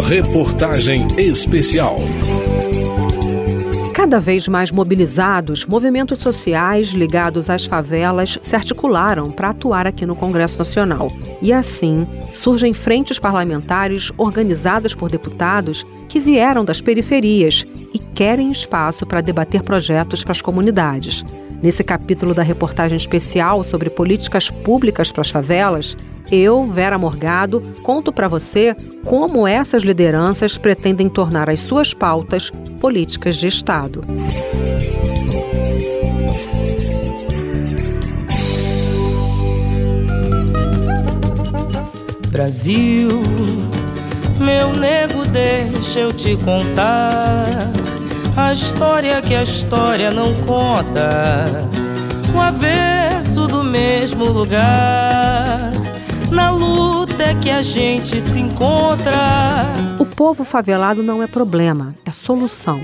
Reportagem Especial. Cada vez mais mobilizados, movimentos sociais ligados às favelas se articularam para atuar aqui no Congresso Nacional. E assim, surgem frentes parlamentares organizadas por deputados que vieram das periferias e querem espaço para debater projetos para as comunidades. Nesse capítulo da reportagem especial sobre políticas públicas para as favelas, eu, Vera Morgado, conto para você como essas lideranças pretendem tornar as suas pautas políticas de Estado. Brasil, meu nego, deixa eu te contar a história que a história não conta. O avesso do mesmo lugar. Na luta é que a gente se encontra. O povo favelado não é problema, é solução.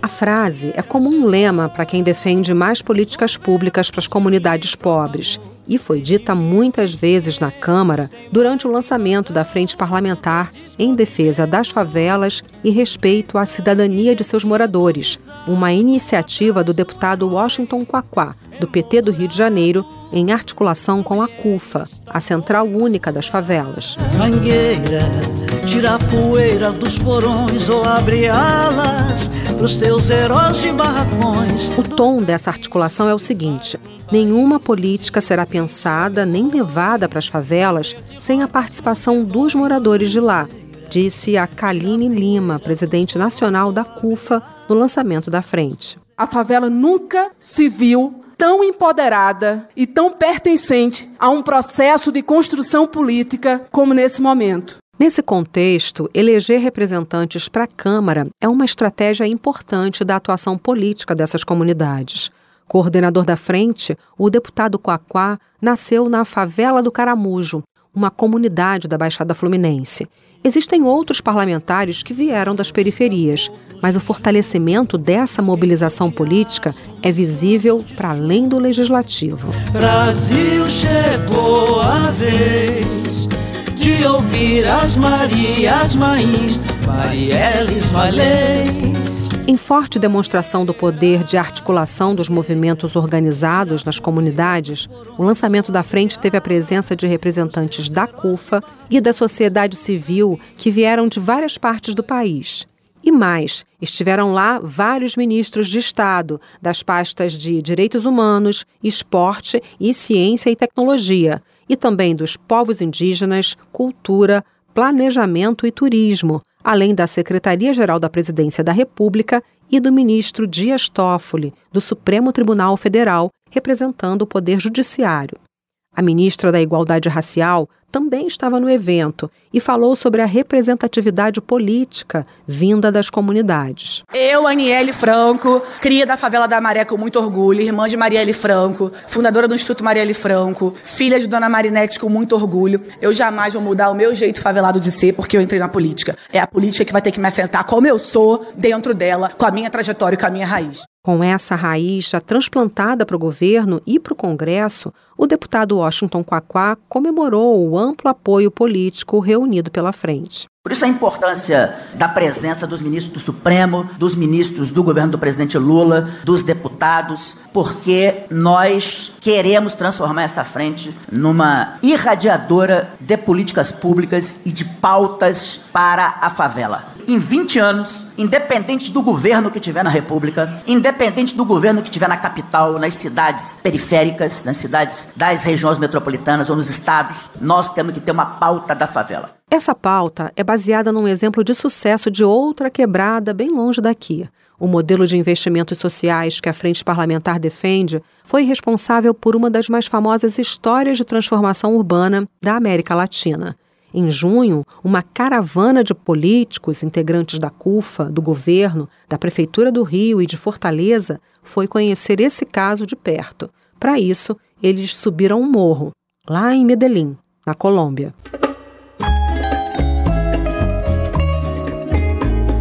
A frase é como um lema para quem defende mais políticas públicas para as comunidades pobres e foi dita muitas vezes na Câmara durante o lançamento da Frente Parlamentar em defesa das favelas e respeito à cidadania de seus moradores, uma iniciativa do deputado Washington Quaquá, do PT do Rio de Janeiro, em articulação com a CUFA, a Central Única das Favelas. Mangueira, tira a poeira dos porões ou abre alas pros teus heróis de barracões. O tom dessa articulação é o seguinte: nenhuma política será pensada nem levada para as favelas sem a participação dos moradores de lá, disse a Kaline Lima, presidente nacional da CUFA, no lançamento da frente. A favela nunca se viu tão empoderada e tão pertencente a um processo de construção política como nesse momento. Nesse contexto, eleger representantes para a Câmara é uma estratégia importante da atuação política dessas comunidades. Coordenador da frente, o deputado Quaquá nasceu na favela do Caramujo, uma comunidade da Baixada Fluminense. Existem outros parlamentares que vieram das periferias, mas o fortalecimento dessa mobilização política é visível para além do legislativo. Brasil chegou a vez de ouvir as Marias Mães. Em forte demonstração do poder de articulação dos movimentos organizados nas comunidades, o lançamento da frente teve a presença de representantes da CUFA e da sociedade civil que vieram de várias partes do país. E mais, estiveram lá vários ministros de Estado das pastas de Direitos Humanos, Esporte e Ciência e Tecnologia, e também dos povos indígenas, cultura, planejamento e turismo, além da Secretaria-Geral da Presidência da República e do ministro Dias Toffoli, do Supremo Tribunal Federal, representando o Poder Judiciário. A ministra da Igualdade Racial também estava no evento e falou sobre a representatividade política vinda das comunidades. Eu, Aniele Franco, cria da favela da Maré com muito orgulho, irmã de Marielle Franco, fundadora do Instituto Marielle Franco, filha de Dona Marinete com muito orgulho. Eu jamais vou mudar o meu jeito favelado de ser porque eu entrei na política. É a política que vai ter que me assentar como eu sou dentro dela, com a minha trajetória e com a minha raiz. Com essa raiz já transplantada para o governo e para o Congresso, o deputado Washington Quaquá comemorou o amplo apoio político reunido pela frente. Por isso a importância da presença dos ministros do Supremo, dos ministros do governo do presidente Lula, dos deputados, porque nós queremos transformar essa frente numa irradiadora de políticas públicas e de pautas para a favela. Em 20 anos, independente do governo que tiver na República, independente do governo que tiver na capital, nas cidades periféricas, nas cidades das regiões metropolitanas ou nos estados, nós temos que ter uma pauta da favela. Essa pauta é baseada num exemplo de sucesso de outra quebrada bem longe daqui. O modelo de investimentos sociais que a Frente Parlamentar defende foi responsável por uma das mais famosas histórias de transformação urbana da América Latina. Em junho, uma caravana de políticos, integrantes da CUFA, do governo, da Prefeitura do Rio e de Fortaleza, foi conhecer esse caso de perto. Para isso, eles subiram um morro, lá em Medellín, na Colômbia.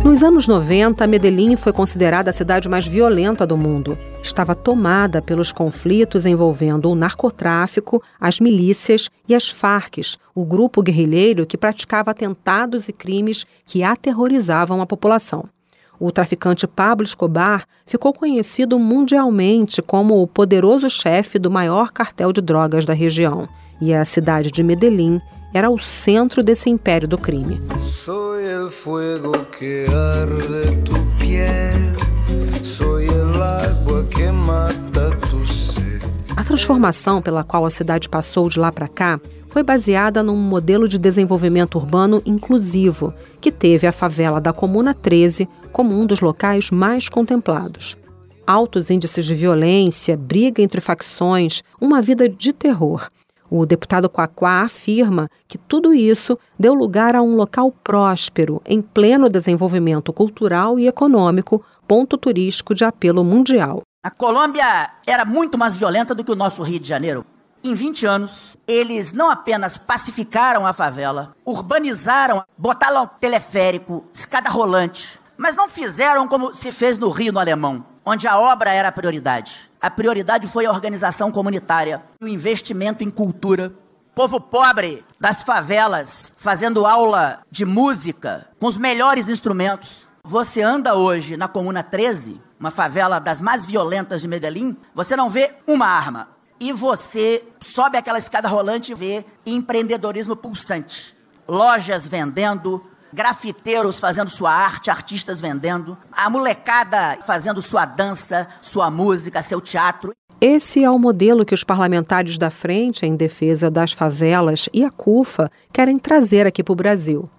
Nos anos 90, Medellín foi considerada a cidade mais violenta do mundo. estava tomada pelos conflitos envolvendo o narcotráfico, as milícias e as Farc, o grupo guerrilheiro que praticava atentados e crimes que aterrorizavam a população. O traficante Pablo Escobar ficou conhecido mundialmente como o poderoso chefe do maior cartel de drogas da região, e a cidade de Medellín era o centro desse império do crime. Soy el fuego que arde tu piel. Soy el agua que mata tu sed. A transformação pela qual a cidade passou de lá para cá foi baseada num modelo de desenvolvimento urbano inclusivo, que teve a favela da Comuna 13 como um dos locais mais contemplados. Altos índices de violência, briga entre facções, uma vida de terror. O deputado Quaquá afirma que tudo isso deu lugar a um local próspero, em pleno desenvolvimento cultural e econômico, ponto turístico de apelo mundial. A Colômbia era muito mais violenta do que o nosso Rio de Janeiro. Em 20 anos, eles não apenas pacificaram a favela, urbanizaram, botaram teleférico, escada rolante, mas não fizeram como se fez no Rio, no Alemão, onde a obra era a prioridade. A prioridade foi a organização comunitária, o investimento em cultura. Povo pobre das favelas fazendo aula de música com os melhores instrumentos. Você anda hoje na Comuna 13, uma favela das mais violentas de Medellín, você não vê uma arma, e você sobe aquela escada rolante e vê empreendedorismo pulsante. Lojas vendendo, grafiteiros fazendo sua arte, artistas vendendo, a molecada fazendo sua dança, sua música, seu teatro. Esse é o modelo que os parlamentares da Frente em Defesa das Favelas e a CUFA querem trazer aqui para o Brasil.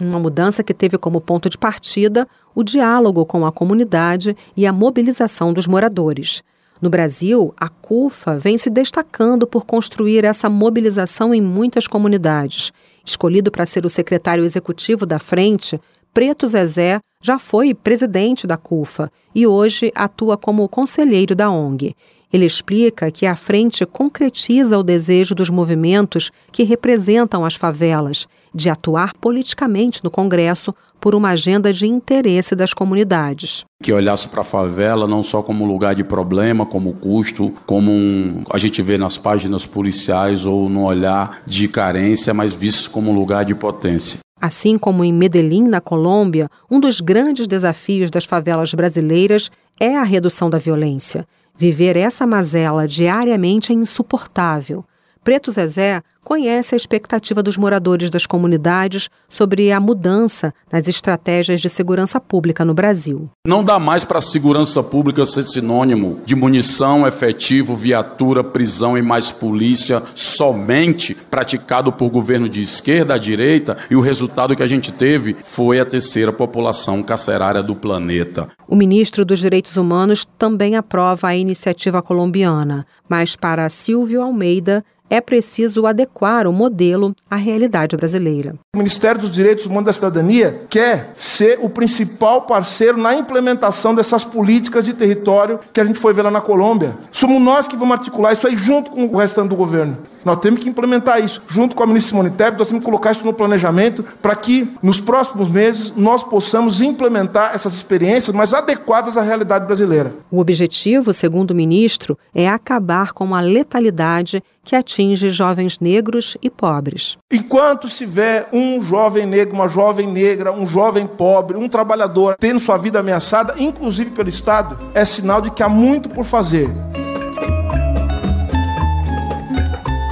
Uma mudança que teve como ponto de partida o diálogo com a comunidade e a mobilização dos moradores. No Brasil, a CUFA vem se destacando por construir essa mobilização em muitas comunidades. Escolhido para ser o secretário executivo da frente, Preto Zezé já foi presidente da CUFA e hoje atua como conselheiro da ONG. Ele explica que a frente concretiza o desejo dos movimentos que representam as favelas de atuar politicamente no Congresso por uma agenda de interesse das comunidades. Que olhasse para a favela não só como lugar de problema, como custo, como um, a gente vê nas páginas policiais ou no olhar de carência, mas visto como um lugar de potência. Assim como em Medellín, na Colômbia, um dos grandes desafios das favelas brasileiras é a redução da violência. Viver essa mazela diariamente é insuportável. Preto Zezé conhece a expectativa dos moradores das comunidades sobre a mudança nas estratégias de segurança pública no Brasil. Não dá mais para a segurança pública ser sinônimo de munição, efetivo, viatura, prisão e mais polícia somente praticado por governo de esquerda à direita e o resultado que a gente teve foi a terceira população carcerária do planeta. O ministro dos Direitos Humanos também aprova a iniciativa colombiana, mas para Silvio Almeida é preciso adequar o modelo à realidade brasileira. O Ministério dos Direitos Humanos da Cidadania quer ser o principal parceiro na implementação dessas políticas de território que a gente foi ver lá na Colômbia. Somos nós que vamos articular isso aí junto com o restante do governo. Nós temos que implementar isso. Junto com a ministra Simone Tebet, nós temos que colocar isso no planejamento para que nos próximos meses nós possamos implementar essas experiências mais adequadas à realidade brasileira. O objetivo, segundo o ministro, é acabar com a letalidade que atinge jovens negros e pobres. Enquanto se vê um jovem negro, uma jovem negra, um jovem pobre, um trabalhador tendo sua vida ameaçada, inclusive pelo Estado, é sinal de que há muito por fazer.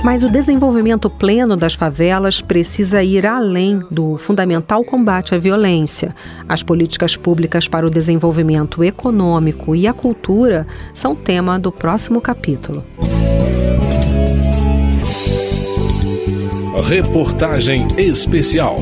Mas o desenvolvimento pleno das favelas precisa ir além do fundamental combate à violência. As políticas públicas para o desenvolvimento econômico e a cultura são tema do próximo capítulo. Reportagem especial.